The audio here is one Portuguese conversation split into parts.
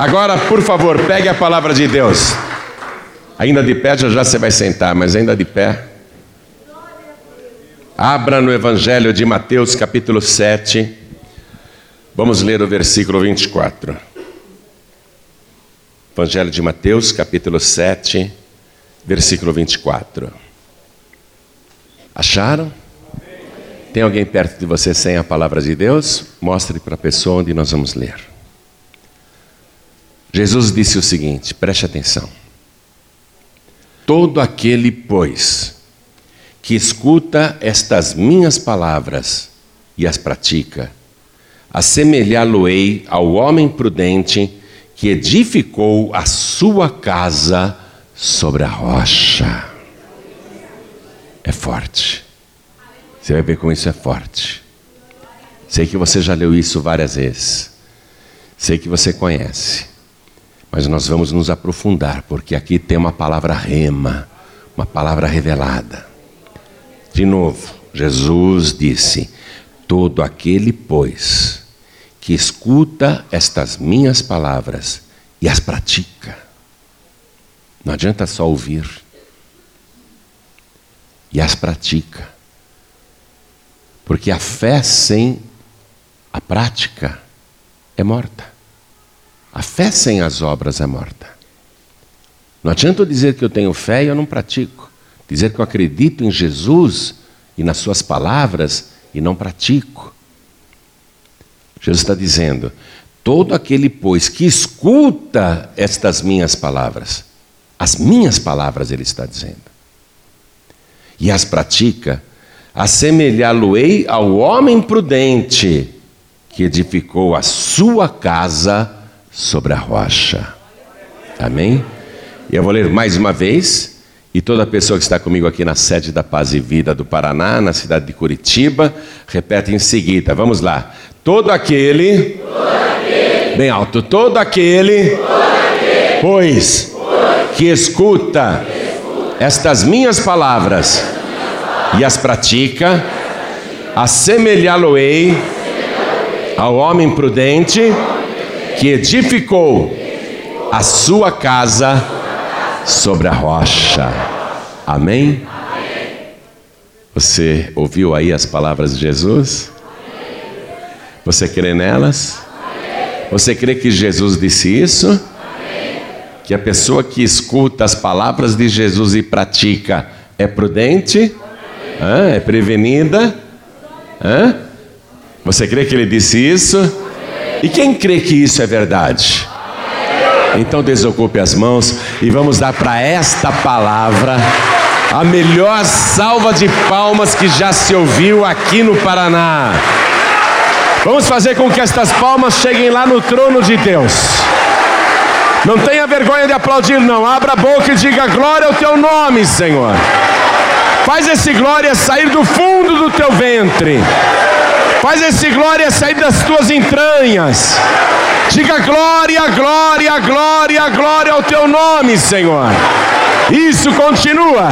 Agora, por favor, pegue a palavra de Deus. Ainda de pé, já já você vai sentar, mas ainda de pé. Abra no Evangelho de Mateus, capítulo 7. Vamos ler o versículo 24. Evangelho de Mateus, capítulo 7, versículo 24. Acharam? Tem alguém perto de você sem a palavra de Deus? Mostre para a pessoa onde nós vamos ler. Jesus disse o seguinte: preste atenção. Todo aquele, pois, que escuta estas minhas palavras e as pratica, assemelhá-lo-ei ao homem prudente que edificou a sua casa sobre a rocha. É forte. Você vai ver como isso é forte. Sei que você já leu isso várias vezes. Sei que você conhece. Mas nós vamos nos aprofundar, porque aqui tem uma palavra rema, uma palavra revelada. De novo, Jesus disse: Todo aquele, pois, que escuta estas minhas palavras e as pratica, não adianta só ouvir, e as pratica, porque a fé sem a prática é morta. A fé sem as obras é morta. Não adianta eu dizer que eu tenho fé e eu não pratico. Dizer que eu acredito em Jesus e nas Suas palavras e não pratico. Jesus está dizendo: todo aquele, pois, que escuta estas minhas palavras, as minhas palavras, ele está dizendo, e as pratica, assemelhá-lo-ei ao homem prudente que edificou a sua casa sobre a rocha. Amém? E eu vou ler mais uma vez, e toda pessoa que está comigo aqui na sede da Paz e Vida do Paraná, na cidade de Curitiba, repete em seguida. Vamos lá. Todo aquele, todo aquele bem alto, todo aquele, todo aquele pois, pois, que escuta, que escuta estas minhas palavras, e as pratica, assemelhá-lo-ei ao homem prudente que edificou a sua casa sobre a rocha. Amém? Você ouviu aí as palavras de Jesus? Você crê nelas? Você crê que Jesus disse isso? Que a pessoa que escuta as palavras de Jesus e pratica é prudente? É prevenida? Você crê que ele disse isso? E quem crê que isso é verdade? Então desocupe as mãos e vamos dar para esta palavra a melhor salva de palmas que já se ouviu aqui no Paraná. Vamos fazer com que estas palmas cheguem lá no trono de Deus. Não tenha vergonha de aplaudir, não. Abra a boca e diga glória ao teu nome, Senhor. Faz esse glória sair do fundo do teu ventre. Faz esse glória sair das tuas entranhas. Diga glória, glória, glória, glória ao teu nome, Senhor. Isso continua.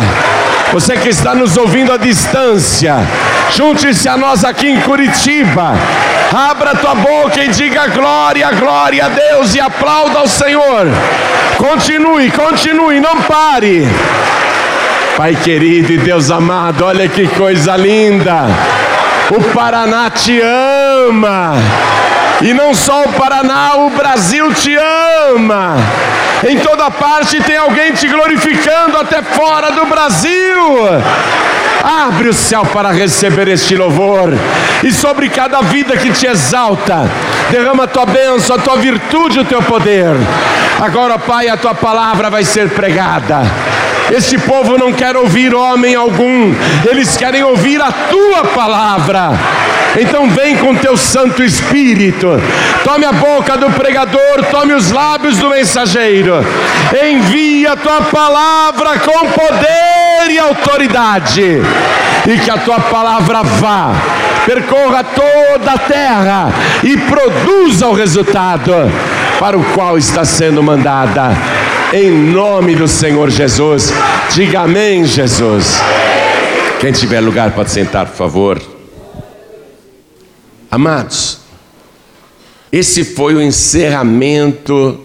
Você que está nos ouvindo à distância, junte-se a nós aqui em Curitiba. Abra tua boca e diga glória, glória a Deus e aplauda ao Senhor. Continue, continue, não pare. Pai querido e Deus amado, olha que coisa linda. O Paraná te ama. E não só o Paraná, o Brasil te ama. Em toda parte tem alguém te glorificando, até fora do Brasil. Abre o céu para receber este louvor, e sobre cada vida que te exalta, derrama a tua bênção, a tua virtude, o teu poder. Agora, Pai, a tua palavra vai ser pregada este povo não quer ouvir homem algum, eles querem ouvir a tua palavra. Então vem com teu Santo Espírito, tome a boca do pregador, tome os lábios do mensageiro, envia a tua palavra com poder e autoridade, e que a tua palavra vá, percorra toda a terra e produza o resultado para o qual está sendo mandada em nome do Senhor Jesus. Diga amém, Jesus. Quem tiver lugar pode sentar, por favor. Amados, esse foi o encerramento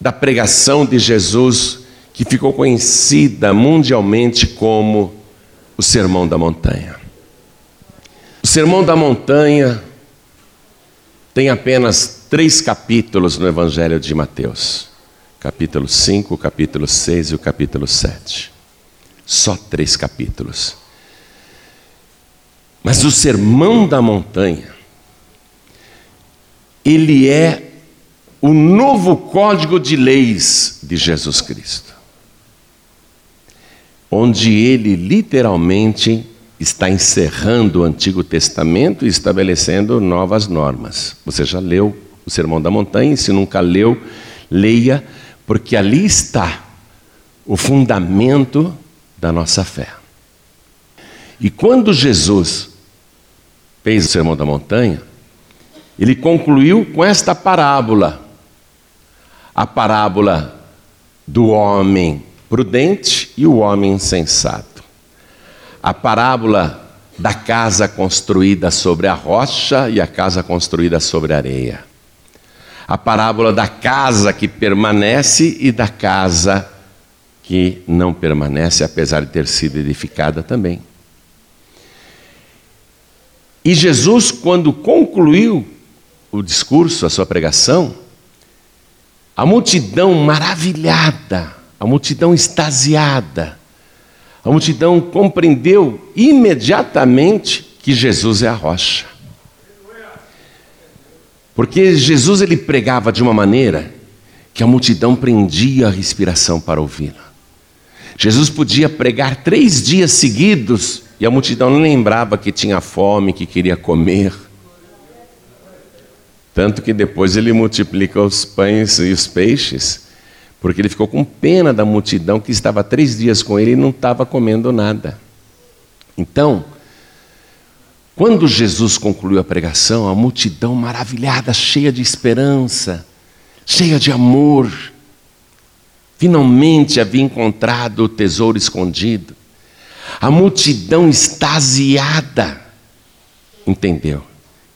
da pregação de Jesus que ficou conhecida mundialmente como o Sermão da Montanha. O Sermão da Montanha tem apenas três capítulos no Evangelho de Mateus: capítulo 5, capítulo 6 e o capítulo 7. Só três capítulos. Mas o Sermão da Montanha, ele é o novo código de leis de Jesus Cristo, onde ele literalmente está encerrando o Antigo Testamento e estabelecendo novas normas. Você já leu o Sermão da Montanha? Se nunca leu, leia, porque ali está o fundamento da nossa fé. E quando Jesus fez o Sermão da Montanha, ele concluiu com esta parábola a parábola do homem prudente e o homem insensato. A parábola da casa construída sobre a rocha e a casa construída sobre a areia. A parábola da casa que permanece e da casa que não permanece, apesar de ter sido edificada também. E Jesus, quando concluiu o discurso, a sua pregação, a multidão maravilhada, a multidão extasiada, a multidão compreendeu imediatamente que Jesus é a rocha. Porque Jesus ele pregava de uma maneira que a multidão prendia a respiração para ouvi-la. Jesus podia pregar três dias seguidos e a multidão não lembrava que tinha fome, que queria comer. Tanto que depois ele multiplica os pães e os peixes, porque ele ficou com pena da multidão que estava três dias com ele e não estava comendo nada. Então, quando Jesus concluiu a pregação, a multidão maravilhada, cheia de esperança, cheia de amor, finalmente havia encontrado o tesouro escondido. A multidão extasiada entendeu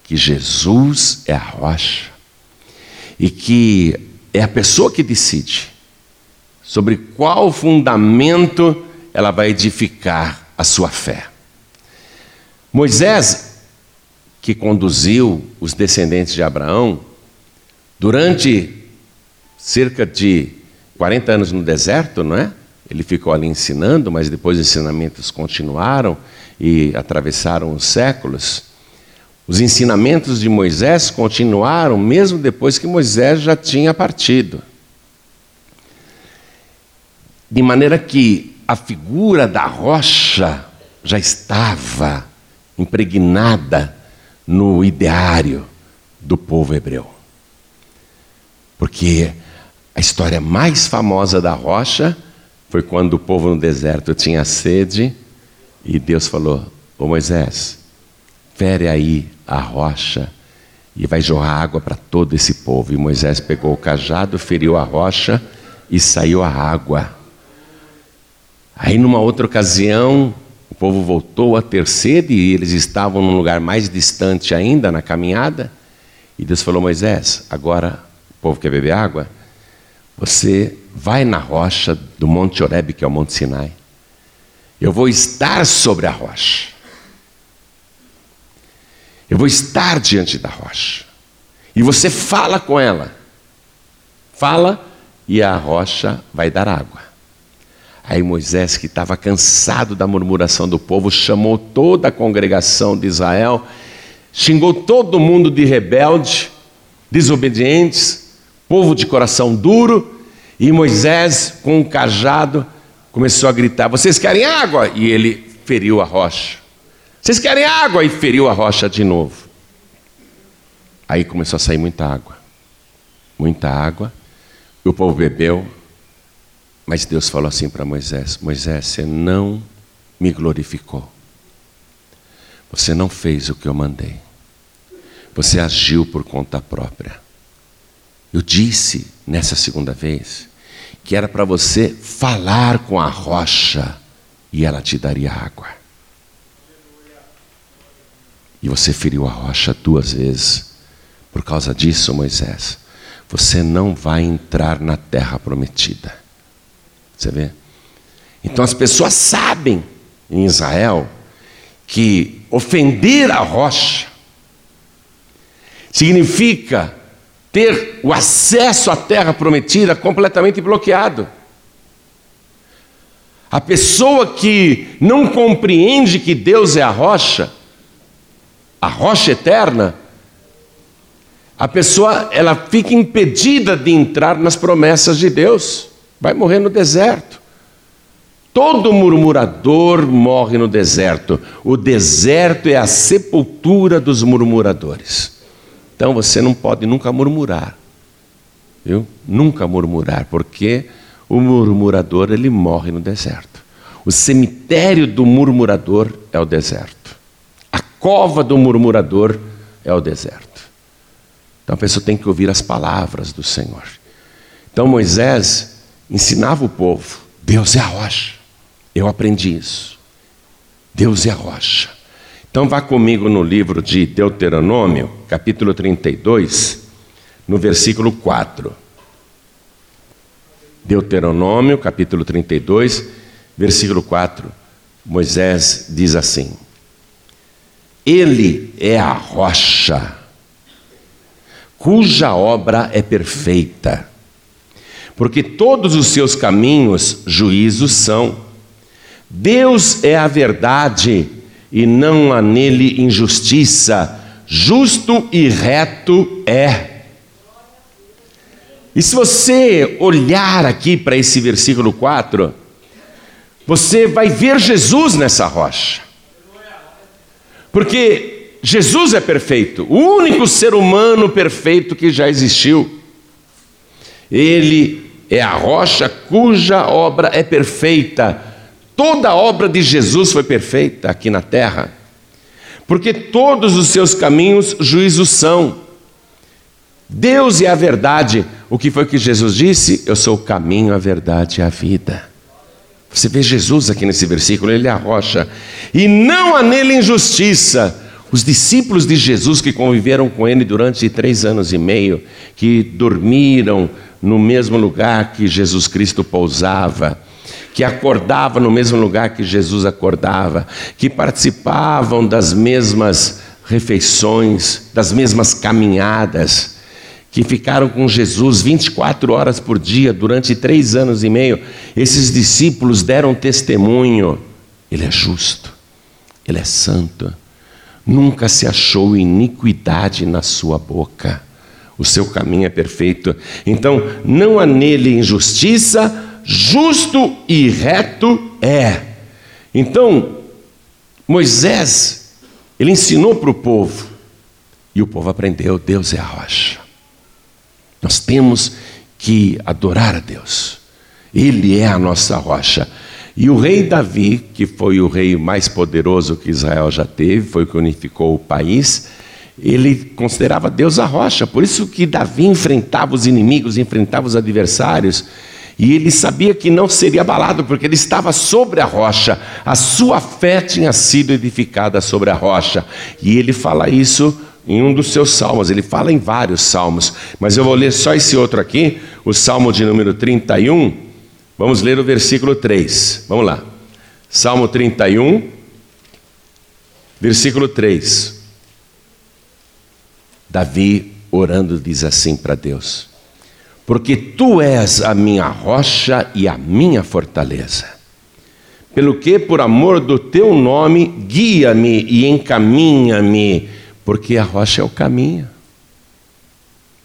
que Jesus é a rocha e que é a pessoa que decide sobre qual fundamento ela vai edificar a sua fé. Moisés, que conduziu os descendentes de Abraão durante cerca de 40 anos no deserto, não é? Ele ficou ali ensinando, mas depois os ensinamentos continuaram e atravessaram os séculos. Os ensinamentos de Moisés continuaram mesmo depois que Moisés já tinha partido. De maneira que a figura da rocha já estava impregnada no ideário do povo hebreu. Porque a história mais famosa da rocha foi quando o povo no deserto tinha sede e Deus falou: Ô Moisés, fere aí a rocha e vai jorrar água para todo esse povo. E Moisés pegou o cajado, feriu a rocha e saiu a água. Aí, numa outra ocasião, o povo voltou a ter sede e eles estavam num lugar mais distante ainda na caminhada. E Deus falou: Moisés, agora o povo quer beber água? Você vai na rocha do Monte Oreb, que é o Monte Sinai. Eu vou estar sobre a rocha. Eu vou estar diante da rocha. E você fala com ela. Fala e a rocha vai dar água. Aí Moisés, que estava cansado da murmuração do povo, chamou toda a congregação de Israel, xingou todo mundo de rebelde, desobedientes, povo de coração duro, e Moisés, com um cajado, começou a gritar: Vocês querem água? E ele feriu a rocha. Vocês querem água? E feriu a rocha de novo. Aí começou a sair muita água. Muita água. E o povo bebeu. Mas Deus falou assim para Moisés: Moisés, você não me glorificou. Você não fez o que eu mandei. Você agiu por conta própria. Eu disse nessa segunda vez que era para você falar com a rocha e ela te daria água. E você feriu a rocha duas vezes. Por causa disso, Moisés, você não vai entrar na terra prometida. Você vê? Então as pessoas sabem em Israel que ofender a rocha significa ter o acesso à terra prometida completamente bloqueado. A pessoa que não compreende que Deus é a rocha, a rocha eterna, a pessoa ela fica impedida de entrar nas promessas de Deus, vai morrer no deserto. Todo murmurador morre no deserto. O deserto é a sepultura dos murmuradores. Então você não pode nunca murmurar. Viu? Nunca murmurar, porque o murmurador ele morre no deserto. O cemitério do murmurador é o deserto. A cova do murmurador é o deserto. Então a pessoa tem que ouvir as palavras do Senhor. Então Moisés ensinava o povo: Deus é a rocha. Eu aprendi isso. Deus é a rocha. Então vá comigo no livro de Deuteronômio, capítulo 32, no versículo 4. Deuteronômio, capítulo 32, versículo 4. Moisés diz assim: Ele é a rocha cuja obra é perfeita. Porque todos os seus caminhos juízos são. Deus é a verdade e não há nele injustiça, justo e reto é. E se você olhar aqui para esse versículo 4, você vai ver Jesus nessa rocha. Porque Jesus é perfeito, o único ser humano perfeito que já existiu. Ele é a rocha cuja obra é perfeita. Toda a obra de Jesus foi perfeita aqui na terra, porque todos os seus caminhos juízos são. Deus é a verdade. O que foi que Jesus disse? Eu sou o caminho, a verdade e a vida. Você vê Jesus aqui nesse versículo, ele é a rocha, e não há nele injustiça. Os discípulos de Jesus que conviveram com ele durante três anos e meio, que dormiram no mesmo lugar que Jesus Cristo pousava, que acordavam no mesmo lugar que Jesus acordava, que participavam das mesmas refeições, das mesmas caminhadas, que ficaram com Jesus 24 horas por dia durante três anos e meio, esses discípulos deram testemunho: Ele é justo, Ele é santo Nunca se achou iniquidade na sua boca. O seu caminho é perfeito. Então, não há nele injustiça, justo e reto é. Então, Moisés, ele ensinou para o povo, e o povo aprendeu: Deus é a rocha. Nós temos que adorar a Deus, Ele é a nossa rocha. E o rei Davi, que foi o rei mais poderoso que Israel já teve, foi o que unificou o país, ele considerava Deus a rocha. Por isso que Davi enfrentava os inimigos, enfrentava os adversários, e ele sabia que não seria abalado, porque ele estava sobre a rocha. A sua fé tinha sido edificada sobre a rocha. E ele fala isso em um dos seus salmos, ele fala em vários salmos, mas eu vou ler só esse outro aqui, o salmo de número 31 Vamos ler o versículo 3. Vamos lá. Salmo 31, versículo 3. Davi orando diz assim para Deus: Porque tu és a minha rocha e a minha fortaleza. Pelo que, por amor do teu nome, guia-me e encaminha-me, porque a rocha é o caminho.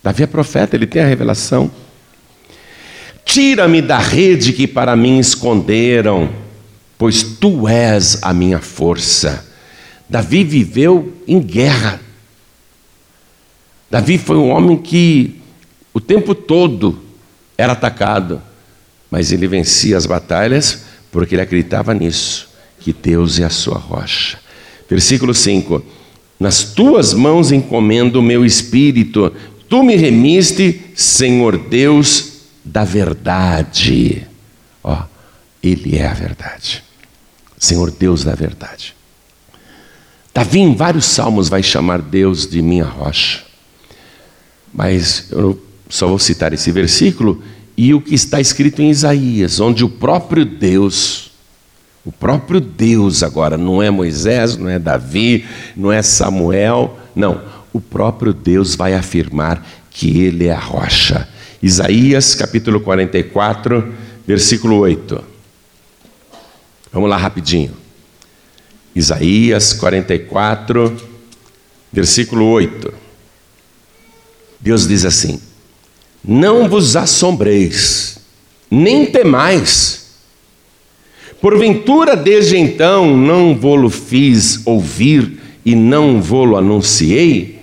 Davi é profeta, ele tem a revelação. Tira-me da rede que para mim esconderam, pois tu és a minha força. Davi viveu em guerra. Davi foi um homem que o tempo todo era atacado, mas ele vencia as batalhas porque ele acreditava nisso, que Deus é a sua rocha. Versículo 5: Nas tuas mãos encomendo o meu espírito, tu me remiste, Senhor Deus da verdade. Ó, Ele é a verdade. Senhor Deus da verdade. Davi em vários salmos vai chamar Deus de minha rocha. Mas eu só vou citar esse versículo e o que está escrito em Isaías, onde o próprio Deus, o próprio Deus agora, não é Moisés, não é Davi, não é Samuel, não, o próprio Deus vai afirmar que ele é a rocha. Isaías capítulo 44, versículo 8. Vamos lá rapidinho. Isaías 44, versículo 8. Deus diz assim: Não vos assombreis, nem temais. Porventura, desde então, não vou-lo fiz ouvir e não vou-lo anunciei?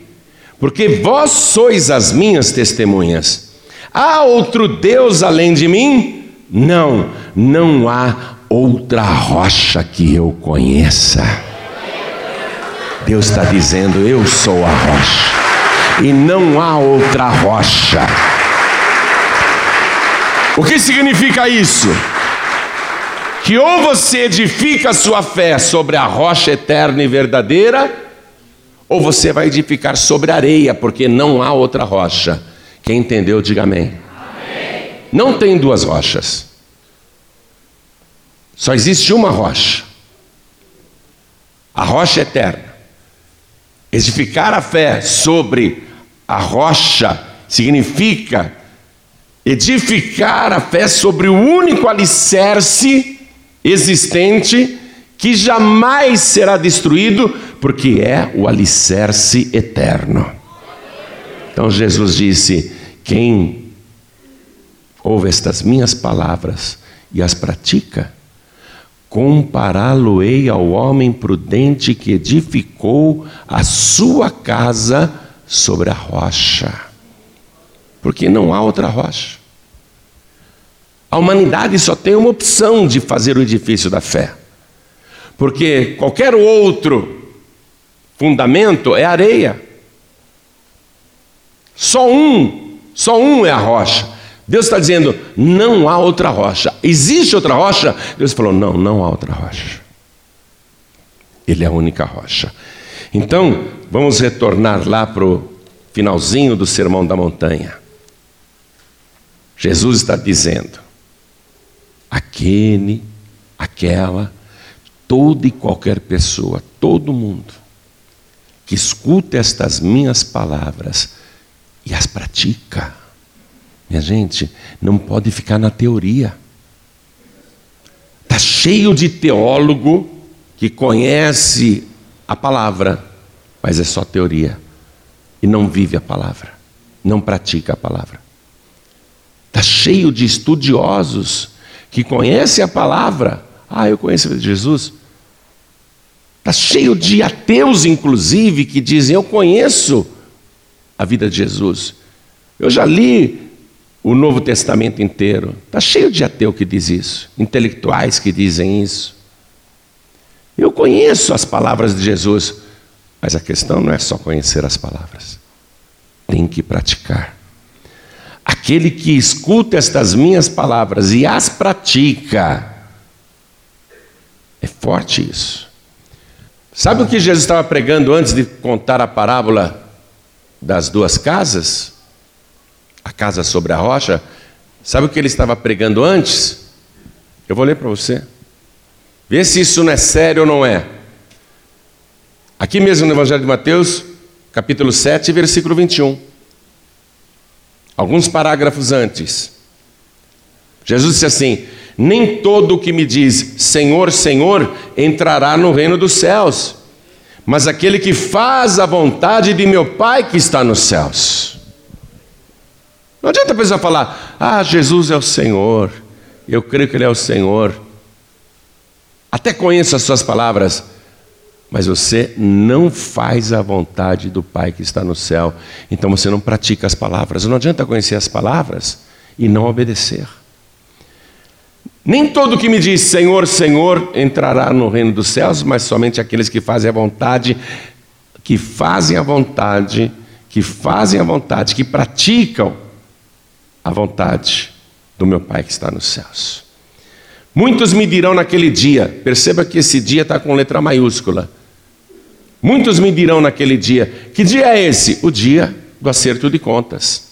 Porque vós sois as minhas testemunhas. Há outro Deus além de mim? Não, não há outra rocha que eu conheça. Deus está dizendo: Eu sou a rocha, e não há outra rocha. O que significa isso? Que ou você edifica a sua fé sobre a rocha eterna e verdadeira, ou você vai edificar sobre areia, porque não há outra rocha. Quem entendeu, diga amém. amém. Não tem duas rochas. Só existe uma rocha. A rocha eterna. Edificar a fé sobre a rocha significa edificar a fé sobre o único alicerce existente que jamais será destruído, porque é o alicerce eterno. Então Jesus disse: Quem ouve estas minhas palavras e as pratica, compará-lo-ei ao homem prudente que edificou a sua casa sobre a rocha. Porque não há outra rocha. A humanidade só tem uma opção de fazer o edifício da fé. Porque qualquer outro fundamento é areia. Só um, só um é a rocha. Deus está dizendo: não há outra rocha. Existe outra rocha? Deus falou: não, não há outra rocha. Ele é a única rocha. Então, vamos retornar lá para o finalzinho do Sermão da Montanha. Jesus está dizendo: aquele, aquela, toda e qualquer pessoa, todo mundo, que escuta estas minhas palavras e as pratica, minha gente, não pode ficar na teoria. Está cheio de teólogo que conhece a palavra, mas é só teoria. E não vive a palavra, não pratica a palavra. Está cheio de estudiosos que conhecem a palavra. Ah, eu conheço Jesus. Está cheio de ateus, inclusive, que dizem: Eu conheço a vida de Jesus. Eu já li o Novo Testamento inteiro. Está cheio de ateu que diz isso, intelectuais que dizem isso. Eu conheço as palavras de Jesus, mas a questão não é só conhecer as palavras, tem que praticar. Aquele que escuta estas minhas palavras e as pratica, é forte isso. Sabe o que Jesus estava pregando antes de contar a parábola das duas casas? a casa sobre a rocha, sabe o que ele estava pregando antes? Eu vou ler para você. Vê se isso não é sério ou não é. Aqui mesmo no Evangelho de Mateus, capítulo 7, versículo 21. Alguns parágrafos antes. Jesus disse assim: Nem todo o que me diz Senhor, Senhor entrará no reino dos céus, mas aquele que faz a vontade de meu Pai que está nos céus. Não adianta a pessoa falar, ah, Jesus é o Senhor, eu creio que Ele é o Senhor. Até conheço as suas palavras, mas você não faz a vontade do Pai que está no céu, então você não pratica as palavras. Não adianta conhecer as palavras e não obedecer. Nem todo que me diz Senhor, Senhor entrará no reino dos céus, mas somente aqueles que fazem a vontade, que fazem a vontade, que fazem a vontade, que praticam a vontade do meu Pai que está nos céus. Muitos me dirão naquele dia, perceba que esse dia está com letra maiúscula. Muitos me dirão naquele dia, que dia é esse? O dia do acerto de contas.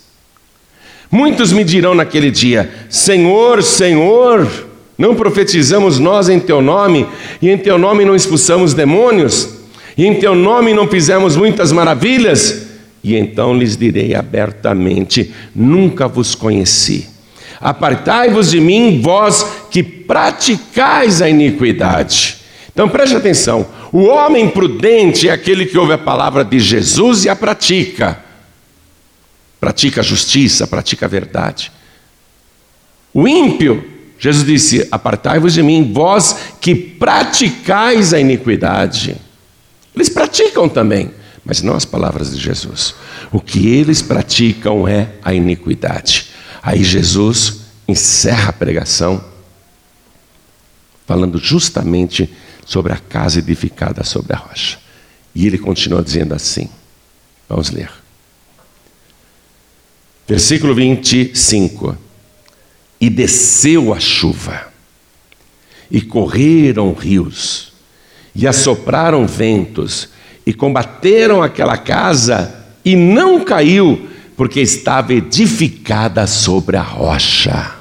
Muitos me dirão naquele dia: Senhor, Senhor, não profetizamos nós em teu nome, e em teu nome não expulsamos demônios, e em teu nome não fizemos muitas maravilhas? E então lhes direi abertamente: Nunca vos conheci. Apartai-vos de mim, vós que praticais a iniquidade. Então preste atenção: o homem prudente é aquele que ouve a palavra de Jesus e a pratica pratica a justiça, pratica a verdade. O ímpio, Jesus disse: Apartai-vos de mim, vós que praticais a iniquidade. Eles praticam também, mas não as palavras de Jesus. O que eles praticam é a iniquidade. Aí Jesus encerra a pregação, falando justamente sobre a casa edificada sobre a rocha. E ele continua dizendo assim: vamos ler. Versículo 25: E desceu a chuva, e correram rios, e assopraram ventos, e combateram aquela casa, e não caiu, porque estava edificada sobre a rocha.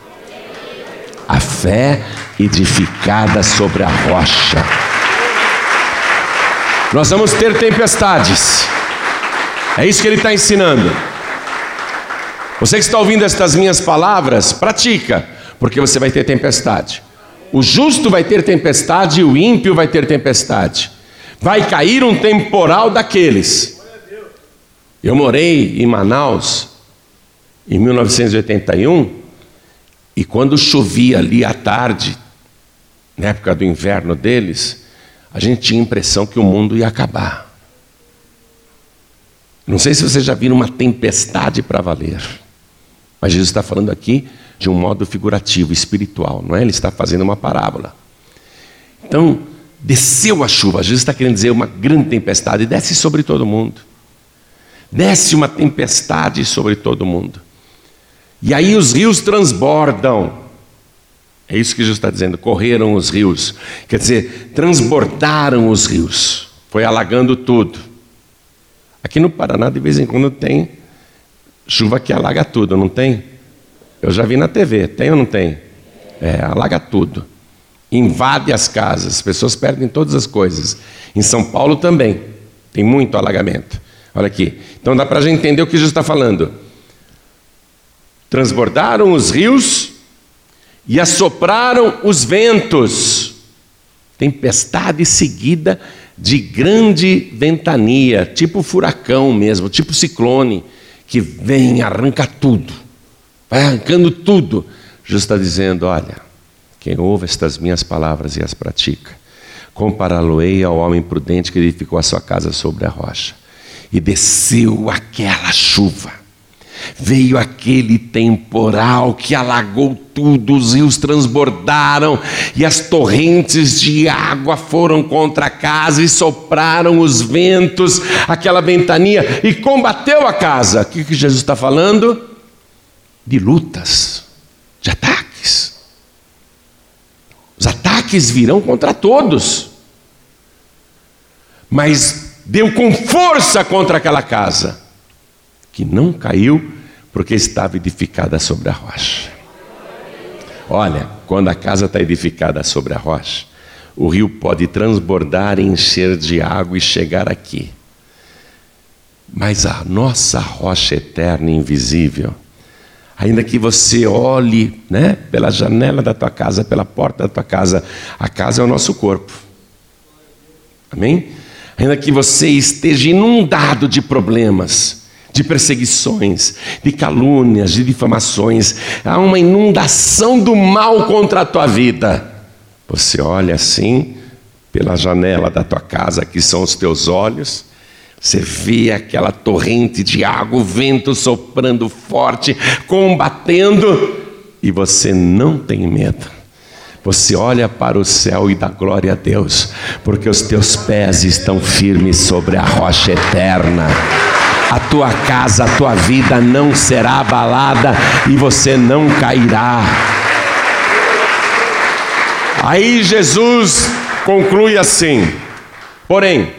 A fé edificada sobre a rocha. Nós vamos ter tempestades, é isso que ele está ensinando. Você que está ouvindo estas minhas palavras, pratica, porque você vai ter tempestade. O justo vai ter tempestade e o ímpio vai ter tempestade. Vai cair um temporal daqueles. Eu morei em Manaus em 1981 e quando chovia ali à tarde, na época do inverno deles, a gente tinha a impressão que o mundo ia acabar. Não sei se vocês já viram uma tempestade para valer. Mas Jesus está falando aqui de um modo figurativo, espiritual, não é? Ele está fazendo uma parábola. Então, desceu a chuva, Jesus está querendo dizer uma grande tempestade, desce sobre todo mundo. Desce uma tempestade sobre todo mundo. E aí os rios transbordam. É isso que Jesus está dizendo, correram os rios. Quer dizer, transbordaram os rios. Foi alagando tudo. Aqui no Paraná, de vez em quando, tem Chuva que alaga tudo, não tem? Eu já vi na TV, tem ou não tem? É, alaga tudo. Invade as casas, as pessoas perdem todas as coisas. Em São Paulo também, tem muito alagamento. Olha aqui. Então dá para a gente entender o que Jesus está falando. Transbordaram os rios e assopraram os ventos. Tempestade seguida de grande ventania, tipo furacão mesmo, tipo ciclone que vem, arranca tudo, vai arrancando tudo. Jesus está dizendo: olha, quem ouve estas minhas palavras e as pratica, compará-lo-ei ao homem prudente que edificou a sua casa sobre a rocha. E desceu aquela chuva Veio aquele temporal que alagou tudo, os rios transbordaram e as torrentes de água foram contra a casa e sopraram os ventos, aquela ventania e combateu a casa. O que, Jesus está falando? De lutas, de ataques. Os ataques virão contra todos, mas deu com força contra aquela casa que não caiu porque estava edificada sobre a rocha. Olha, quando a casa está edificada sobre a rocha, o rio pode transbordar, encher de água e chegar aqui. Mas a nossa rocha eterna e invisível, ainda que você olhe né, pela janela da tua casa, pela porta da tua casa, a casa é o nosso corpo. Amém? Ainda que você esteja inundado de problemas, de perseguições, de calúnias, de difamações. Há uma inundação do mal contra a tua vida. Você olha assim, pela janela da tua casa, que são os teus olhos, você vê aquela torrente de água, o vento soprando forte, combatendo, e você não tem medo. Você olha para o céu e dá glória a Deus, porque os teus pés estão firmes sobre a rocha eterna a tua casa, a tua vida não será abalada e você não cairá. Aí Jesus conclui assim: porém,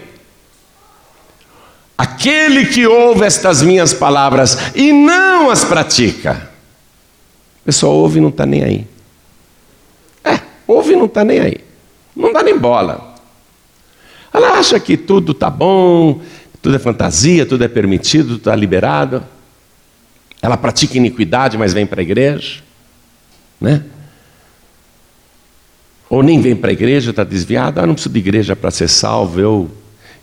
aquele que ouve estas minhas palavras e não as pratica, pessoa ouve e não está nem aí. É, ouve e não está nem aí. Não dá nem bola. Ela acha que tudo está bom, tudo é fantasia, tudo é permitido, tudo está liberado. Ela pratica iniquidade, mas vem para a igreja. Né? Ou nem vem para a igreja, está desviada. Ah, não preciso de igreja para ser salvo. Eu,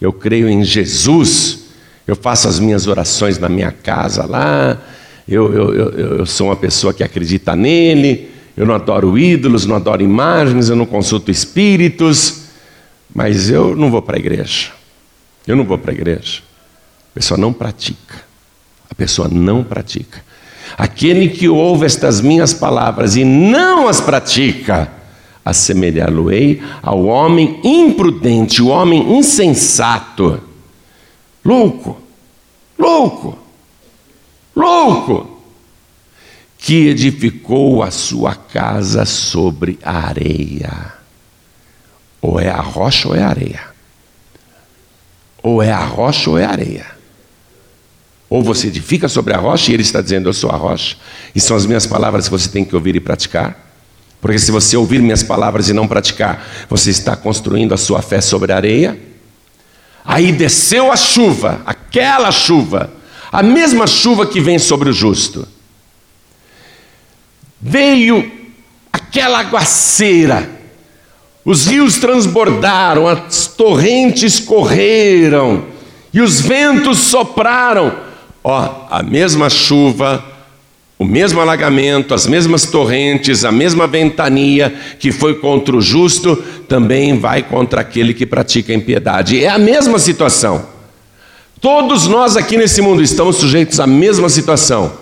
eu creio em Jesus. Eu faço as minhas orações na minha casa lá. Eu, eu, eu, eu sou uma pessoa que acredita nele. Eu não adoro ídolos, não adoro imagens, eu não consulto espíritos. Mas eu não vou para a igreja. Eu não vou para a igreja. A pessoa não pratica. A pessoa não pratica. Aquele que ouve estas minhas palavras e não as pratica, assemelhá-lo-ei ao homem imprudente, o homem insensato, louco, louco, louco, que edificou a sua casa sobre a areia. Ou é a rocha ou é a areia. Ou é a rocha ou é a areia. Ou você edifica sobre a rocha e ele está dizendo: Eu sou a rocha. E são as minhas palavras que você tem que ouvir e praticar. Porque se você ouvir minhas palavras e não praticar, você está construindo a sua fé sobre a areia. Aí desceu a chuva, aquela chuva, a mesma chuva que vem sobre o justo. Veio aquela aguaceira os rios transbordaram, as torrentes correram e os ventos sopraram. Ó, a mesma chuva, o mesmo alagamento, as mesmas torrentes, a mesma ventania que foi contra o justo, também vai contra aquele que pratica impiedade. É a mesma situação. Todos nós aqui nesse mundo estamos sujeitos à mesma situação.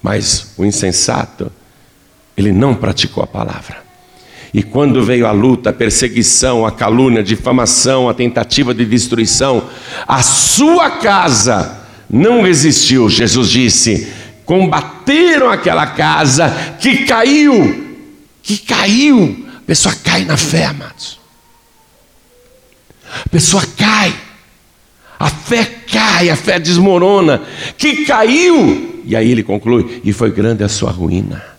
Mas o insensato, ele não praticou a palavra. E quando veio a luta, a perseguição, a calúnia, a difamação, a tentativa de destruição, a sua casa não resistiu. Jesus disse: combateram aquela casa que caiu, que caiu. A pessoa cai na fé, amados. A pessoa cai. A fé cai, a fé desmorona. Que caiu. E aí ele conclui: e foi grande a sua ruína.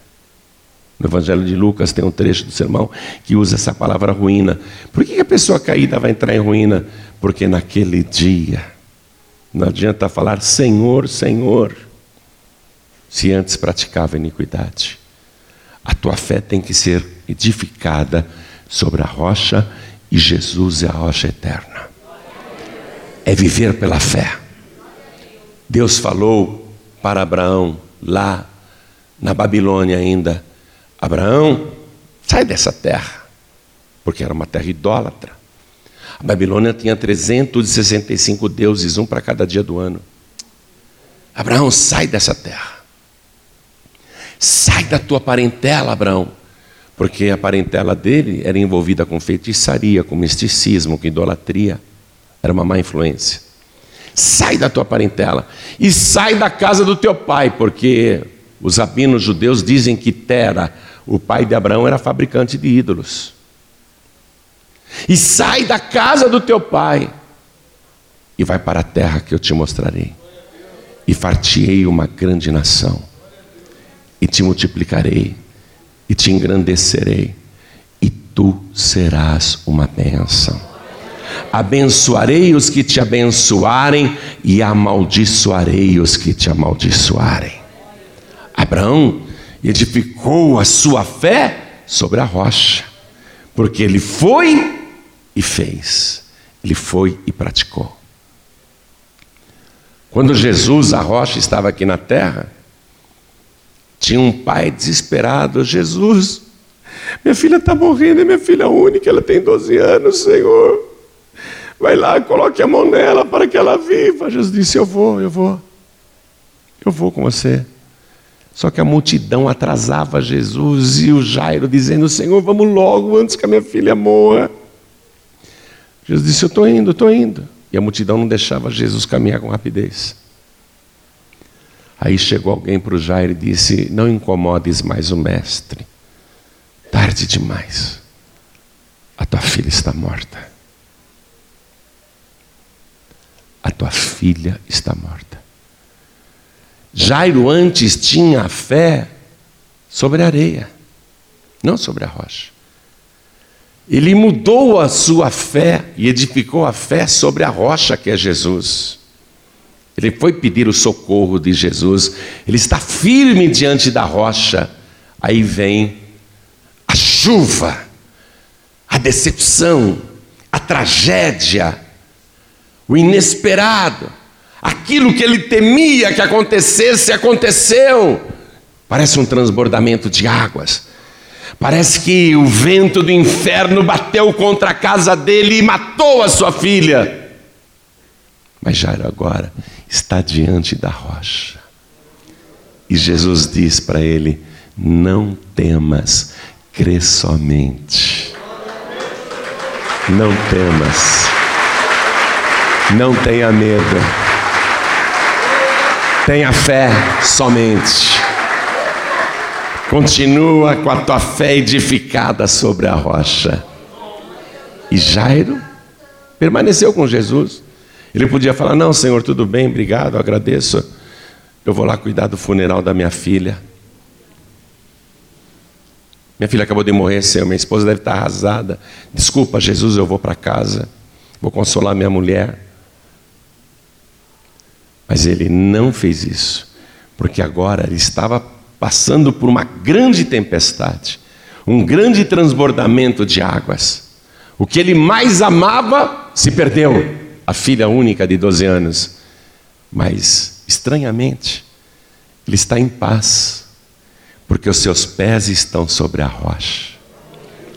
No Evangelho de Lucas tem um trecho do sermão que usa essa palavra ruína. Por que a pessoa caída vai entrar em ruína? Porque naquele dia, não adianta falar Senhor, Senhor, se antes praticava iniquidade. A tua fé tem que ser edificada sobre a rocha e Jesus é a rocha eterna. É viver pela fé. Deus falou para Abraão lá na Babilônia ainda Abraão, sai dessa terra, porque era uma terra idólatra. A Babilônia tinha 365 deuses, um para cada dia do ano. Abraão, sai dessa terra. Sai da tua parentela, Abraão. Porque a parentela dele era envolvida com feitiçaria, com misticismo, com idolatria. Era uma má influência. Sai da tua parentela e sai da casa do teu pai, porque os rabinos judeus dizem que Tera, o pai de Abraão era fabricante de ídolos. E sai da casa do teu pai e vai para a terra que eu te mostrarei. E fartiei uma grande nação, e te multiplicarei, e te engrandecerei, e tu serás uma bênção. Abençoarei os que te abençoarem, e amaldiçoarei os que te amaldiçoarem. Abraão edificou a sua fé sobre a rocha, porque ele foi e fez, ele foi e praticou. Quando Jesus, a rocha, estava aqui na terra, tinha um pai desesperado: Jesus, minha filha está morrendo, é minha filha única, ela tem 12 anos, Senhor. Vai lá, coloque a mão nela para que ela viva. Jesus disse: Eu vou, eu vou, eu vou com você. Só que a multidão atrasava Jesus e o Jairo dizendo: Senhor, vamos logo antes que a minha filha morra. Jesus disse: Eu estou indo, estou indo. E a multidão não deixava Jesus caminhar com rapidez. Aí chegou alguém para o Jairo e disse: Não incomodes mais o mestre. Tarde demais. A tua filha está morta. A tua filha está morta. Jairo antes tinha fé sobre a areia, não sobre a rocha. Ele mudou a sua fé e edificou a fé sobre a rocha que é Jesus. Ele foi pedir o socorro de Jesus, ele está firme diante da rocha. Aí vem a chuva, a decepção, a tragédia, o inesperado, aquilo que ele temia que acontecesse, aconteceu. Parece um transbordamento de águas. Parece que o vento do inferno bateu contra a casa dele e matou a sua filha. Mas Jairo agora está diante da rocha. E Jesus diz para ele: Não temas, crê somente. Não temas. Não tenha medo. Tenha fé somente. Continua com a tua fé edificada sobre a rocha. E Jairo permaneceu com Jesus. Ele podia falar: Não, Senhor, tudo bem, obrigado, agradeço. Eu vou lá cuidar do funeral da minha filha. Minha filha acabou de morrer, Senhor, minha esposa deve estar arrasada. Desculpa, Jesus, eu vou para casa. Vou consolar minha mulher. Mas ele não fez isso, porque agora ele estava passando por uma grande tempestade, um grande transbordamento de águas. O que ele mais amava se perdeu, a filha única de 12 anos. Mas, estranhamente, ele está em paz, porque os seus pés estão sobre a rocha.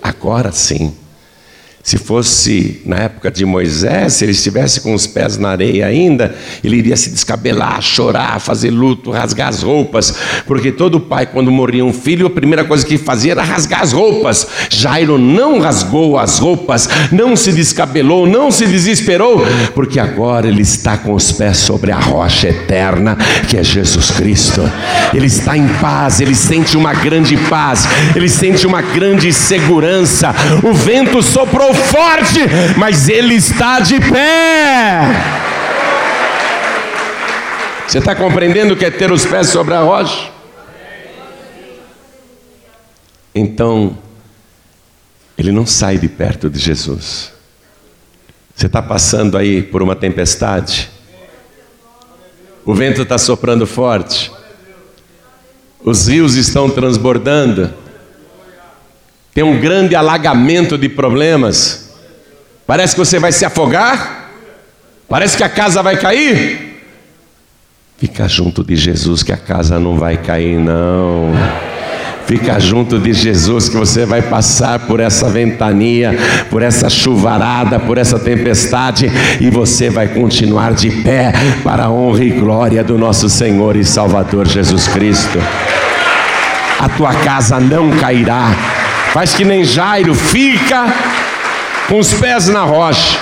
Agora sim. Se fosse na época de Moisés, se ele estivesse com os pés na areia ainda, ele iria se descabelar, chorar, fazer luto, rasgar as roupas, porque todo pai, quando morria um filho, a primeira coisa que fazia era rasgar as roupas. Jairo não rasgou as roupas, não se descabelou, não se desesperou, porque agora ele está com os pés sobre a rocha eterna, que é Jesus Cristo. Ele está em paz, ele sente uma grande paz, ele sente uma grande segurança. O vento soprou forte, mas ele está de pé. Você está compreendendo o que é ter os pés sobre a rocha? Então, ele não sai de perto de Jesus. Você está passando aí por uma tempestade? O vento está soprando forte? Os rios estão transbordando? Tem um grande alagamento de problemas. Parece que você vai se afogar, parece que a casa vai cair. Fica junto de Jesus que a casa não vai cair, não. Fica junto de Jesus que você vai passar por essa ventania, por essa chuvarada, por essa tempestade e você vai continuar de pé para a honra e glória do nosso Senhor e Salvador Jesus Cristo. A tua casa não cairá, Faz que nem Jairo, fica com os pés na rocha.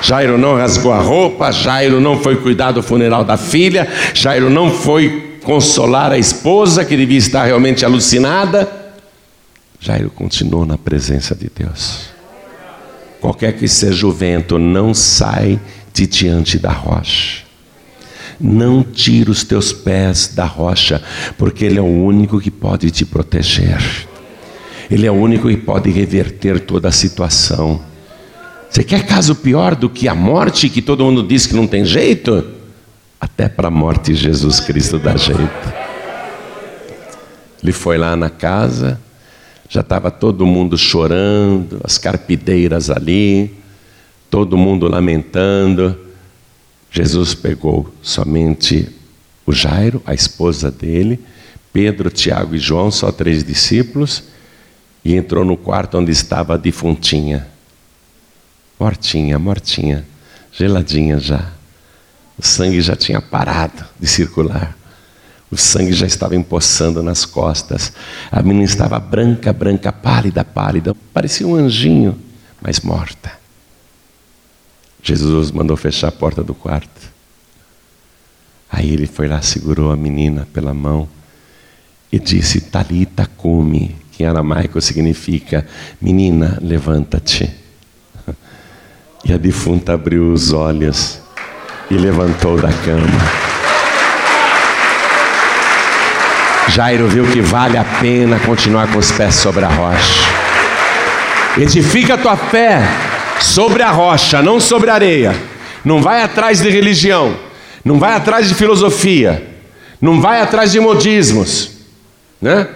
Jairo não rasgou a roupa, Jairo não foi cuidar do funeral da filha, Jairo não foi consolar a esposa que devia estar realmente alucinada. Jairo continuou na presença de Deus. Qualquer que seja o vento, não sai de diante da rocha. Não tira os teus pés da rocha, porque Ele é o único que pode te proteger. Ele é o único que pode reverter toda a situação. Você quer caso pior do que a morte, que todo mundo diz que não tem jeito? Até para a morte Jesus Cristo dá jeito. Ele foi lá na casa, já estava todo mundo chorando, as carpideiras ali, todo mundo lamentando. Jesus pegou somente o Jairo, a esposa dele, Pedro, Tiago e João, só três discípulos, e entrou no quarto onde estava a defuntinha. Mortinha, mortinha, geladinha já. O sangue já tinha parado de circular. O sangue já estava empoçando nas costas. A menina estava branca, branca, pálida, pálida. Parecia um anjinho, mas morta. Jesus mandou fechar a porta do quarto. Aí ele foi lá, segurou a menina pela mão e disse: Talita, come que em aramaico significa menina, levanta-te. E a defunta abriu os olhos e levantou da cama. Jairo viu que vale a pena continuar com os pés sobre a rocha. Edifica a tua fé sobre a rocha, não sobre a areia. Não vai atrás de religião, não vai atrás de filosofia, não vai atrás de modismos, né?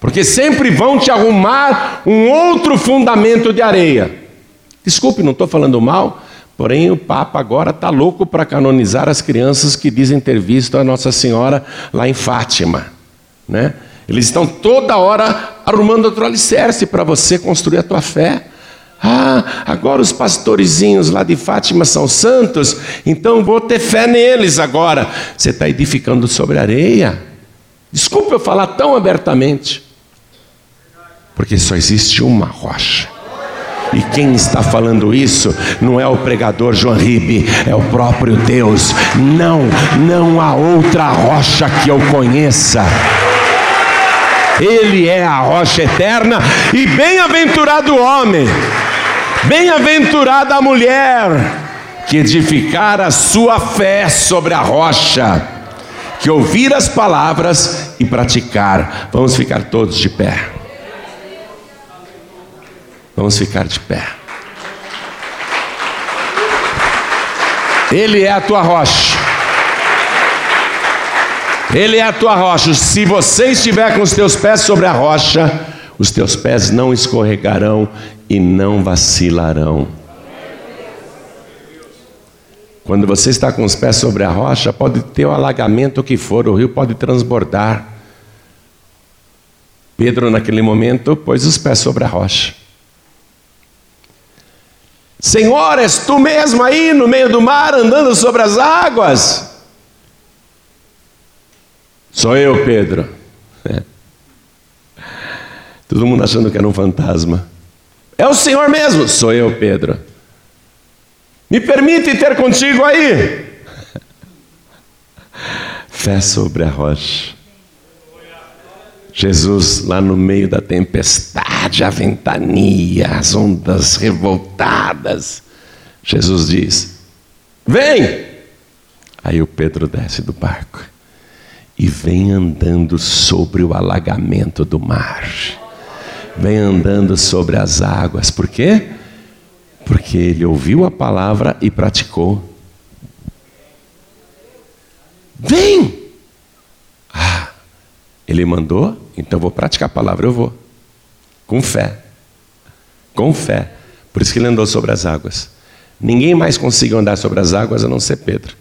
Porque sempre vão te arrumar um outro fundamento de areia. Desculpe, não estou falando mal, porém o Papa agora está louco para canonizar as crianças que dizem ter visto a Nossa Senhora lá em Fátima, né? Eles estão toda hora arrumando outro alicerce para você construir a tua fé. Ah, agora os pastorezinhos lá de Fátima são santos, então vou ter fé neles agora. Você está edificando sobre areia. Desculpe eu falar tão abertamente, porque só existe uma rocha. E quem está falando isso não é o pregador João Ribe, é o próprio Deus. Não, não há outra rocha que eu conheça. Ele é a rocha eterna e bem-aventurado o homem Bem-aventurada a mulher que edificar a sua fé sobre a rocha, que ouvir as palavras e praticar. Vamos ficar todos de pé. Vamos ficar de pé. Ele é a tua rocha. Ele é a tua rocha. Se você estiver com os teus pés sobre a rocha, os teus pés não escorregarão e não vacilarão. Quando você está com os pés sobre a rocha, pode ter o alagamento que for, o rio pode transbordar. Pedro, naquele momento, pôs os pés sobre a rocha. Senhor, és tu mesmo aí no meio do mar, andando sobre as águas? Sou eu, Pedro. É. Todo mundo achando que era um fantasma. É o Senhor mesmo. Sou eu, Pedro. Me permite ter contigo aí. Fé sobre a rocha. Jesus lá no meio da tempestade, a ventania, as ondas revoltadas. Jesus diz: Vem! Aí o Pedro desce do barco e vem andando sobre o alagamento do mar vem andando sobre as águas. Por quê? Porque ele ouviu a palavra e praticou. Vem! Ah, ele mandou, então vou praticar a palavra, eu vou. Com fé. Com fé. Por isso que ele andou sobre as águas. Ninguém mais conseguiu andar sobre as águas a não ser Pedro.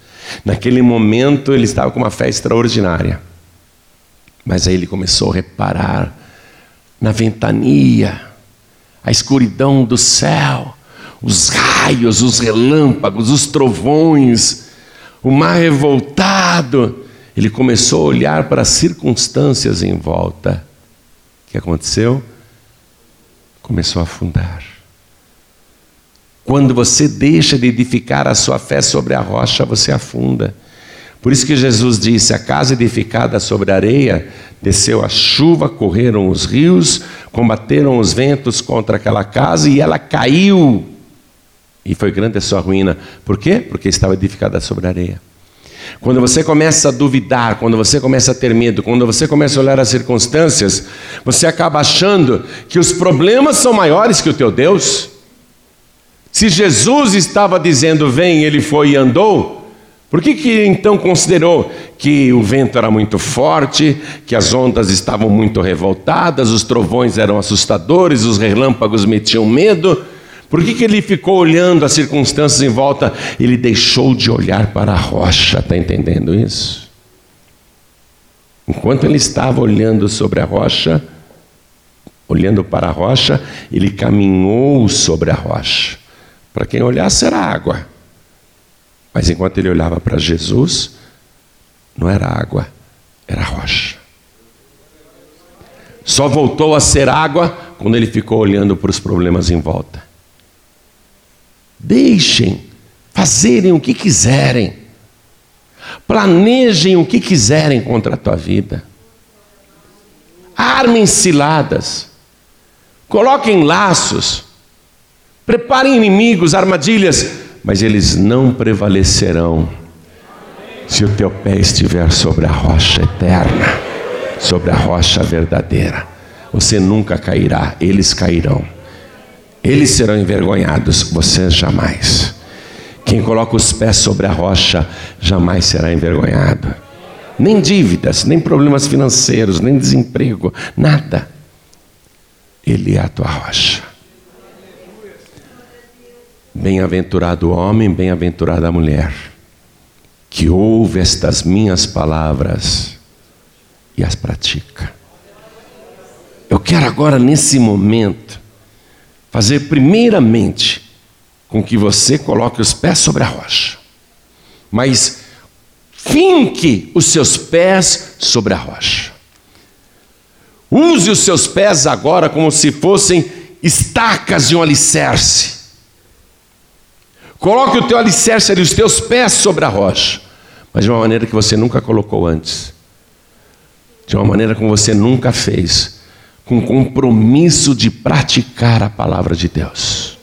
Naquele momento ele estava com uma fé extraordinária. Mas aí ele começou a reparar na ventania, a escuridão do céu, os raios, os relâmpagos, os trovões, o mar revoltado. Ele começou a olhar para as circunstâncias em volta. O que aconteceu? Começou a afundar. Quando você deixa de edificar a sua fé sobre a rocha, você afunda. Por isso que Jesus disse: a casa edificada sobre a areia desceu a chuva, correram os rios, combateram os ventos contra aquela casa e ela caiu. E foi grande a sua ruína. Por quê? Porque estava edificada sobre a areia. Quando você começa a duvidar, quando você começa a ter medo, quando você começa a olhar as circunstâncias, você acaba achando que os problemas são maiores que o teu Deus. Se Jesus estava dizendo vem, ele foi e andou, por que, que então considerou que o vento era muito forte, que as ondas estavam muito revoltadas, os trovões eram assustadores, os relâmpagos metiam medo? Por que, que ele ficou olhando as circunstâncias em volta? Ele deixou de olhar para a rocha, está entendendo isso? Enquanto ele estava olhando sobre a rocha, olhando para a rocha, ele caminhou sobre a rocha. Para quem olhasse era água. Mas enquanto ele olhava para Jesus, não era água, era rocha. Só voltou a ser água quando ele ficou olhando para os problemas em volta. Deixem fazerem o que quiserem. Planejem o que quiserem contra a tua vida. Armem ciladas. Coloquem laços. Preparem inimigos, armadilhas mas eles não prevalecerão se o teu pé estiver sobre a rocha eterna. sobre a rocha verdadeira. Você nunca cairá, eles cairão. Eles serão envergonhados, você jamais. Quem coloca os pés sobre a rocha jamais será envergonhado. Nem dívidas, nem problemas financeiros, nem desemprego, nada. Ele é a tua rocha. Bem-aventurado o homem, bem-aventurada a mulher, que ouve estas minhas palavras e as pratica. Eu quero agora, nesse momento, fazer primeiramente com que você coloque os pés sobre a rocha, mas finque os seus pés sobre a rocha. Use os seus pés agora como se fossem estacas de um alicerce. Coloque o teu alicerce ali, os teus pés sobre a rocha, mas de uma maneira que você nunca colocou antes, de uma maneira como você nunca fez, com compromisso de praticar a palavra de Deus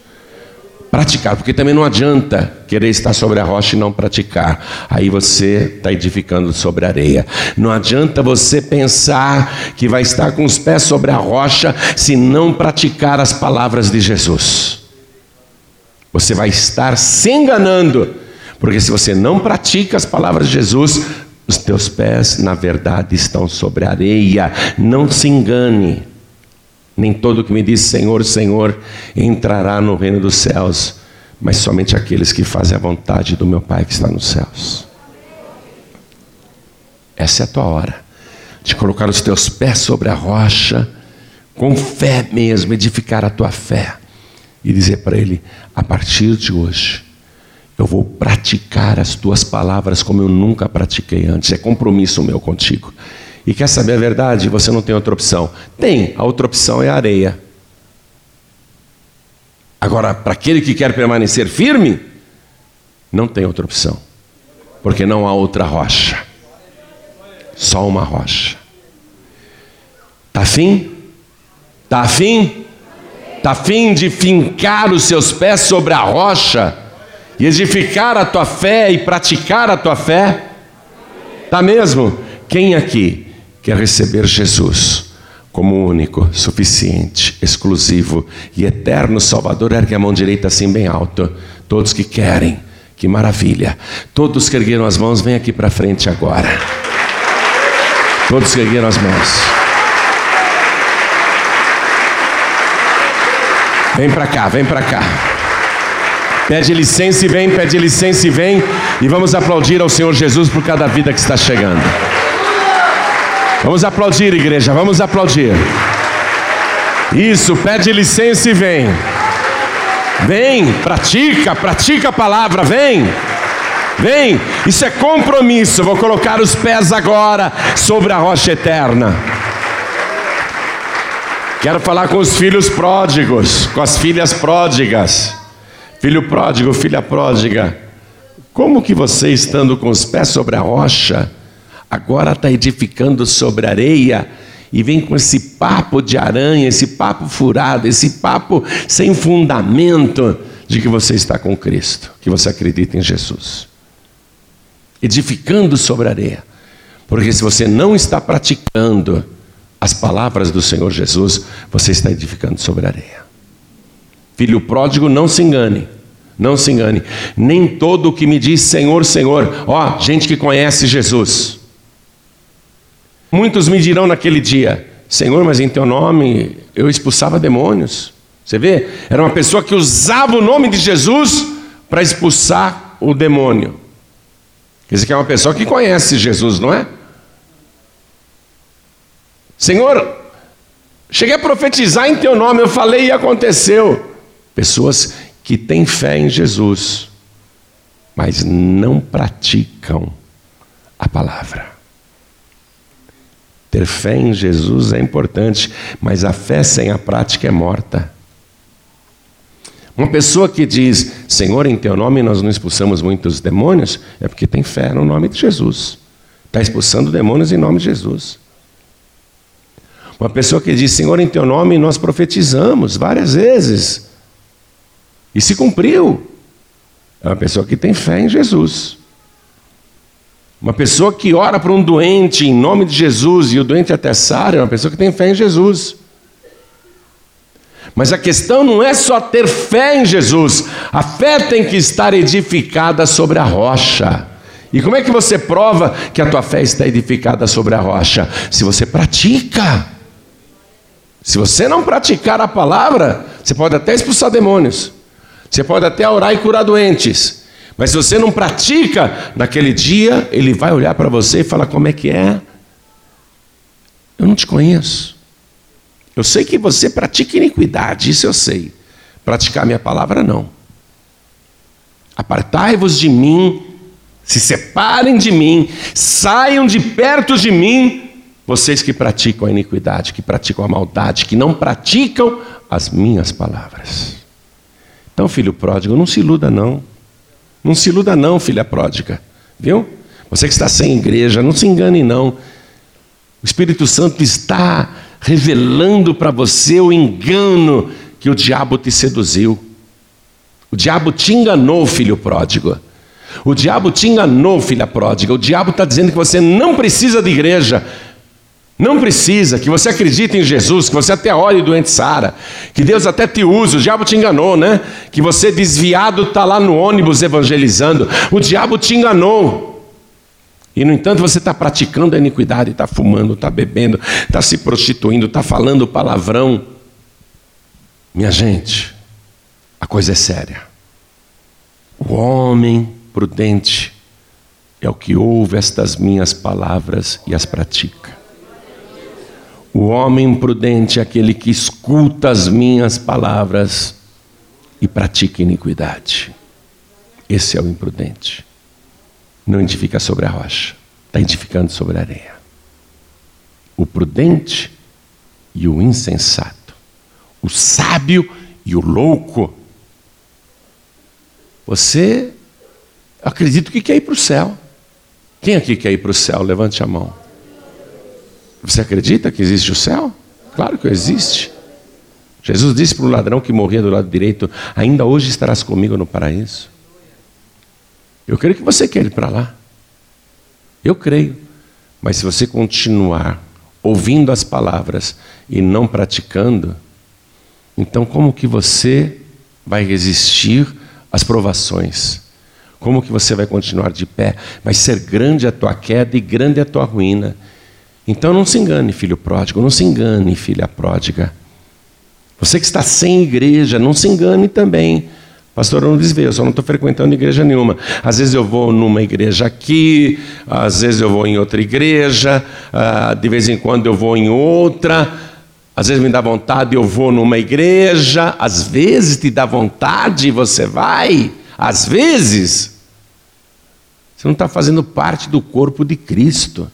praticar, porque também não adianta querer estar sobre a rocha e não praticar. Aí você está edificando sobre a areia. Não adianta você pensar que vai estar com os pés sobre a rocha se não praticar as palavras de Jesus. Você vai estar se enganando, porque se você não pratica as palavras de Jesus, os teus pés, na verdade, estão sobre a areia. Não se engane. Nem todo que me diz Senhor, Senhor entrará no reino dos céus, mas somente aqueles que fazem a vontade do meu Pai que está nos céus. Essa é a tua hora de colocar os teus pés sobre a rocha, com fé mesmo, edificar a tua fé e dizer para Ele: a partir de hoje, eu vou praticar as tuas palavras como eu nunca pratiquei antes. É compromisso meu contigo. E quer saber a verdade? Você não tem outra opção. Tem, a outra opção é a areia. Agora, para aquele que quer permanecer firme, não tem outra opção. Porque não há outra rocha. Só uma rocha. Tá afim? Tá afim? Tá afim de fincar os seus pés sobre a rocha e edificar a tua fé e praticar a tua fé? Tá mesmo? Quem aqui quer receber Jesus como único, suficiente, exclusivo e eterno Salvador, ergue a mão direita assim bem alto. Todos que querem, que maravilha. Todos que ergueram as mãos, vem aqui para frente agora. Todos que ergueram as mãos. Vem para cá, vem para cá. Pede licença e vem, pede licença e vem. E vamos aplaudir ao Senhor Jesus por cada vida que está chegando. Vamos aplaudir, igreja, vamos aplaudir. Isso, pede licença e vem. Vem, pratica, pratica a palavra, vem. Vem, isso é compromisso. Vou colocar os pés agora sobre a rocha eterna. Quero falar com os filhos pródigos, com as filhas pródigas. Filho pródigo, filha pródiga. Como que você, estando com os pés sobre a rocha, agora está edificando sobre areia e vem com esse papo de aranha, esse papo furado, esse papo sem fundamento de que você está com Cristo, que você acredita em Jesus. Edificando sobre areia. Porque se você não está praticando as palavras do Senhor Jesus, você está edificando sobre areia. Filho pródigo, não se engane. Não se engane. Nem todo o que me diz Senhor, Senhor, ó, gente que conhece Jesus Muitos me dirão naquele dia: Senhor, mas em teu nome eu expulsava demônios. Você vê? Era uma pessoa que usava o nome de Jesus para expulsar o demônio. Quer dizer que é uma pessoa que conhece Jesus, não é? Senhor, cheguei a profetizar em teu nome, eu falei e aconteceu. Pessoas que têm fé em Jesus, mas não praticam a palavra. Ter fé em Jesus é importante, mas a fé sem a prática é morta. Uma pessoa que diz, Senhor, em teu nome nós não expulsamos muitos demônios, é porque tem fé no nome de Jesus. Está expulsando demônios em nome de Jesus. Uma pessoa que diz, Senhor, em teu nome nós profetizamos várias vezes. E se cumpriu. É uma pessoa que tem fé em Jesus. Uma pessoa que ora para um doente em nome de Jesus e o doente até sara é uma pessoa que tem fé em Jesus. Mas a questão não é só ter fé em Jesus, a fé tem que estar edificada sobre a rocha. E como é que você prova que a tua fé está edificada sobre a rocha? Se você pratica. Se você não praticar a palavra, você pode até expulsar demônios, você pode até orar e curar doentes, mas se você não pratica, naquele dia ele vai olhar para você e falar: Como é que é? Eu não te conheço. Eu sei que você pratica iniquidade, isso eu sei. Praticar minha palavra, não. Apartai-vos de mim, se separem de mim, saiam de perto de mim, vocês que praticam a iniquidade, que praticam a maldade, que não praticam as minhas palavras. Então, filho pródigo, não se iluda, não. Não se iluda, não, filha pródiga. Viu? Você que está sem igreja, não se engane, não. O Espírito Santo está revelando para você o engano que o diabo te seduziu. O diabo te enganou, filho pródigo. O diabo te enganou, filha pródiga. O diabo está dizendo que você não precisa de igreja. Não precisa, que você acredite em Jesus, que você até ore doente Sara, que Deus até te usa, o diabo te enganou, né? Que você desviado está lá no ônibus evangelizando, o diabo te enganou. E, no entanto, você está praticando a iniquidade, está fumando, está bebendo, está se prostituindo, está falando palavrão. Minha gente, a coisa é séria. O homem prudente é o que ouve estas minhas palavras e as pratica. O homem prudente é aquele que escuta as minhas palavras e pratica iniquidade. Esse é o imprudente não edifica sobre a rocha, está edificando sobre a areia. O prudente e o insensato, o sábio e o louco. Você acredito que quer ir para o céu. Quem aqui quer ir para o céu? Levante a mão. Você acredita que existe o céu? Claro que existe. Jesus disse para o ladrão que morria do lado direito: Ainda hoje estarás comigo no paraíso. Eu creio que você quer ir para lá. Eu creio. Mas se você continuar ouvindo as palavras e não praticando, então como que você vai resistir às provações? Como que você vai continuar de pé? Vai ser grande a tua queda e grande a tua ruína. Então não se engane, filho pródigo, não se engane, filha pródiga. Você que está sem igreja, não se engane também. Pastor, eu não desvio, eu só não estou frequentando igreja nenhuma. Às vezes eu vou numa igreja aqui, às vezes eu vou em outra igreja, ah, de vez em quando eu vou em outra, às vezes me dá vontade, eu vou numa igreja, às vezes te dá vontade e você vai, às vezes. Você não está fazendo parte do corpo de Cristo.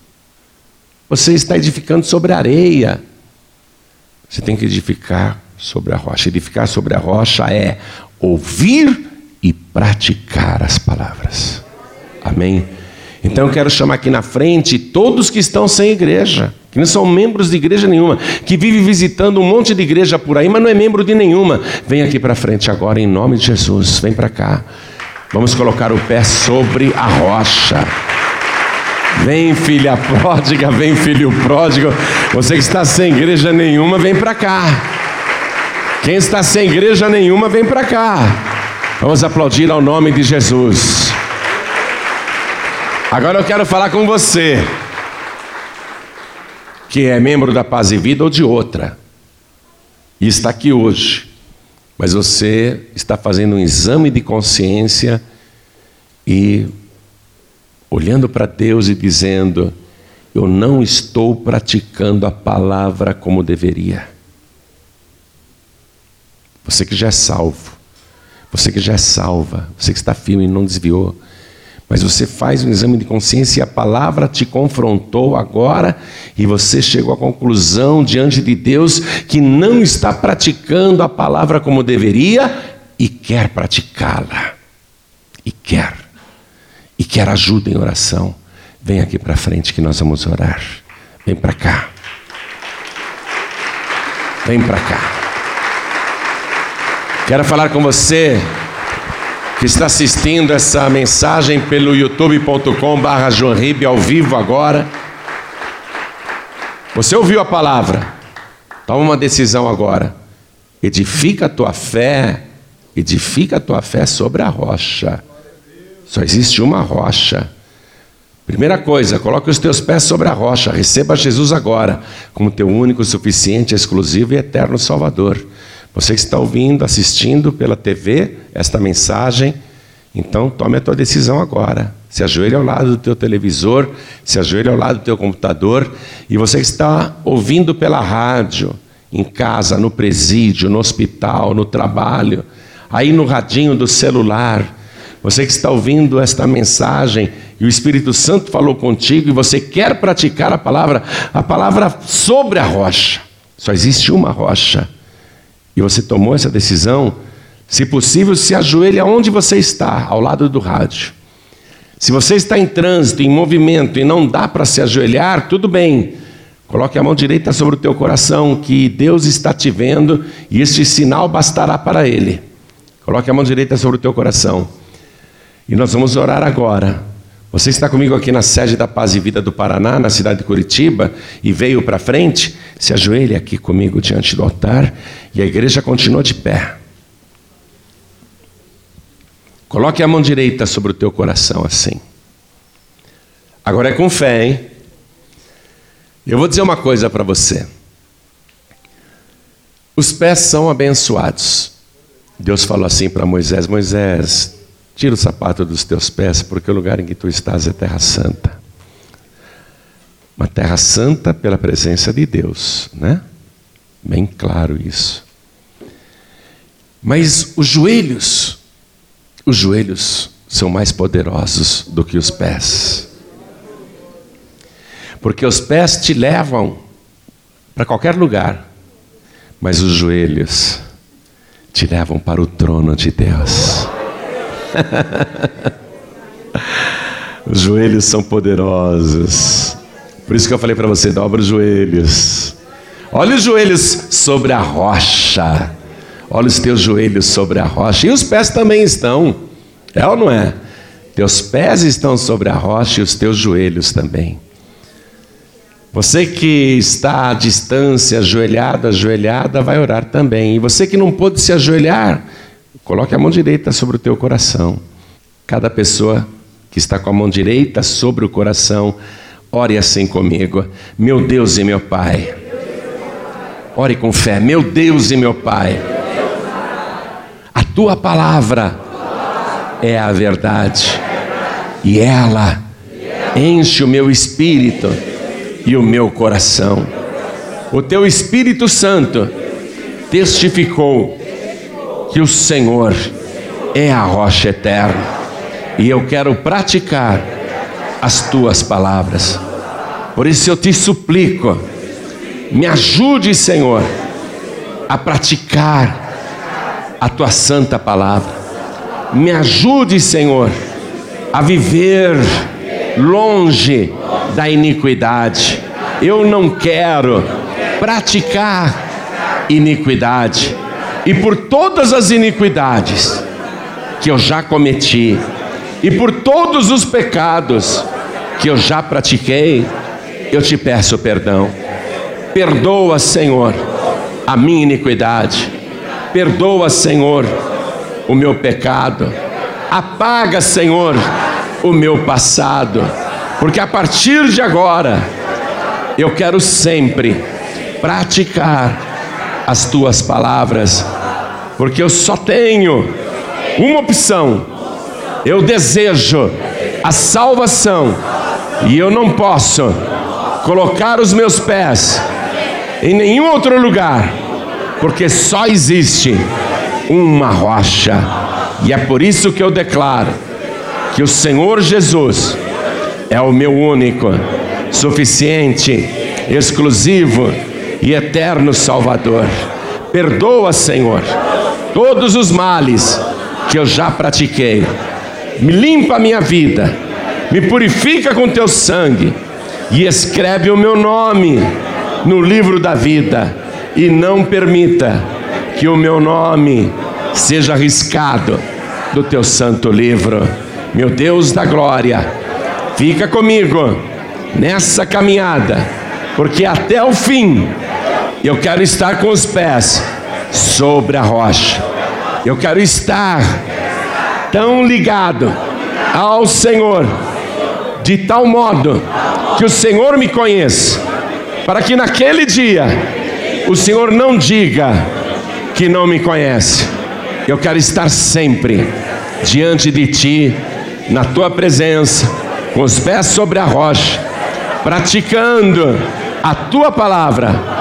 Você está edificando sobre areia. Você tem que edificar sobre a rocha. Edificar sobre a rocha é ouvir e praticar as palavras. Amém? Então eu quero chamar aqui na frente todos que estão sem igreja, que não são membros de igreja nenhuma, que vive visitando um monte de igreja por aí, mas não é membro de nenhuma. Vem aqui para frente agora em nome de Jesus. Vem para cá. Vamos colocar o pé sobre a rocha. Vem, filha pródiga, vem, filho pródigo. Você que está sem igreja nenhuma, vem para cá. Quem está sem igreja nenhuma, vem para cá. Vamos aplaudir ao nome de Jesus. Agora eu quero falar com você, que é membro da Paz e Vida ou de outra, e está aqui hoje, mas você está fazendo um exame de consciência e olhando para Deus e dizendo: Eu não estou praticando a palavra como deveria. Você que já é salvo, você que já é salva, você que está firme e não desviou, mas você faz um exame de consciência e a palavra te confrontou agora e você chegou à conclusão diante de Deus que não está praticando a palavra como deveria e quer praticá-la. E quer. E quer ajuda em oração. Vem aqui para frente que nós vamos orar. Vem para cá. Vem para cá. Quero falar com você que está assistindo essa mensagem pelo youtube.com/barra ao vivo agora. Você ouviu a palavra? Toma uma decisão agora. Edifica a tua fé, edifica a tua fé sobre a rocha. Só existe uma rocha. Primeira coisa, coloque os teus pés sobre a rocha, receba Jesus agora como teu único, suficiente, exclusivo e eterno Salvador. Você que está ouvindo, assistindo pela TV esta mensagem, então tome a tua decisão agora. Se ajoelhe ao lado do teu televisor, se ajoelhe ao lado do teu computador, e você que está ouvindo pela rádio, em casa, no presídio, no hospital, no trabalho, aí no radinho do celular, você que está ouvindo esta mensagem e o Espírito Santo falou contigo e você quer praticar a palavra, a palavra sobre a rocha. Só existe uma rocha. E você tomou essa decisão, se possível, se ajoelhe aonde você está, ao lado do rádio. Se você está em trânsito, em movimento e não dá para se ajoelhar, tudo bem. Coloque a mão direita sobre o teu coração, que Deus está te vendo e este sinal bastará para Ele. Coloque a mão direita sobre o teu coração. E nós vamos orar agora. Você está comigo aqui na sede da Paz e Vida do Paraná, na cidade de Curitiba, e veio para frente? Se ajoelhe aqui comigo diante do altar e a igreja continua de pé. Coloque a mão direita sobre o teu coração assim. Agora é com fé, hein? Eu vou dizer uma coisa para você. Os pés são abençoados. Deus falou assim para Moisés: Moisés, Tira o sapato dos teus pés, porque o lugar em que tu estás é terra santa. Uma terra santa pela presença de Deus, né? Bem claro isso. Mas os joelhos, os joelhos são mais poderosos do que os pés. Porque os pés te levam para qualquer lugar, mas os joelhos te levam para o trono de Deus. Os joelhos são poderosos. Por isso que eu falei para você: dobra os joelhos. Olha os joelhos sobre a rocha. Olha os teus joelhos sobre a rocha. E os pés também estão. É ou não é? Teus pés estão sobre a rocha e os teus joelhos também. Você que está à distância, ajoelhado, ajoelhada, vai orar também. E você que não pôde se ajoelhar, Coloque a mão direita sobre o teu coração. Cada pessoa que está com a mão direita sobre o coração, ore assim comigo. Meu Deus e meu Pai. Ore com fé. Meu Deus e meu Pai. A tua palavra é a verdade. E ela enche o meu espírito e o meu coração. O teu Espírito Santo testificou que o Senhor é a rocha eterna e eu quero praticar as tuas palavras. Por isso eu te suplico, me ajude, Senhor, a praticar a tua santa palavra. Me ajude, Senhor, a viver longe da iniquidade. Eu não quero praticar iniquidade e por todas as iniquidades que eu já cometi, e por todos os pecados que eu já pratiquei, eu te peço perdão. Perdoa, Senhor, a minha iniquidade. Perdoa, Senhor, o meu pecado. Apaga, Senhor, o meu passado. Porque a partir de agora, eu quero sempre praticar as tuas palavras, porque eu só tenho uma opção. Eu desejo a salvação e eu não posso colocar os meus pés em nenhum outro lugar, porque só existe uma rocha. E é por isso que eu declaro que o Senhor Jesus é o meu único, suficiente, exclusivo e eterno Salvador. Perdoa, Senhor, todos os males que eu já pratiquei. Me limpa a minha vida, me purifica com teu sangue e escreve o meu nome no livro da vida e não permita que o meu nome seja arriscado do teu santo livro. Meu Deus da glória, fica comigo nessa caminhada, porque até o fim eu quero estar com os pés sobre a rocha. Eu quero estar tão ligado ao Senhor, de tal modo que o Senhor me conheça, para que naquele dia o Senhor não diga que não me conhece. Eu quero estar sempre diante de Ti, na Tua presença, com os pés sobre a rocha, praticando a Tua palavra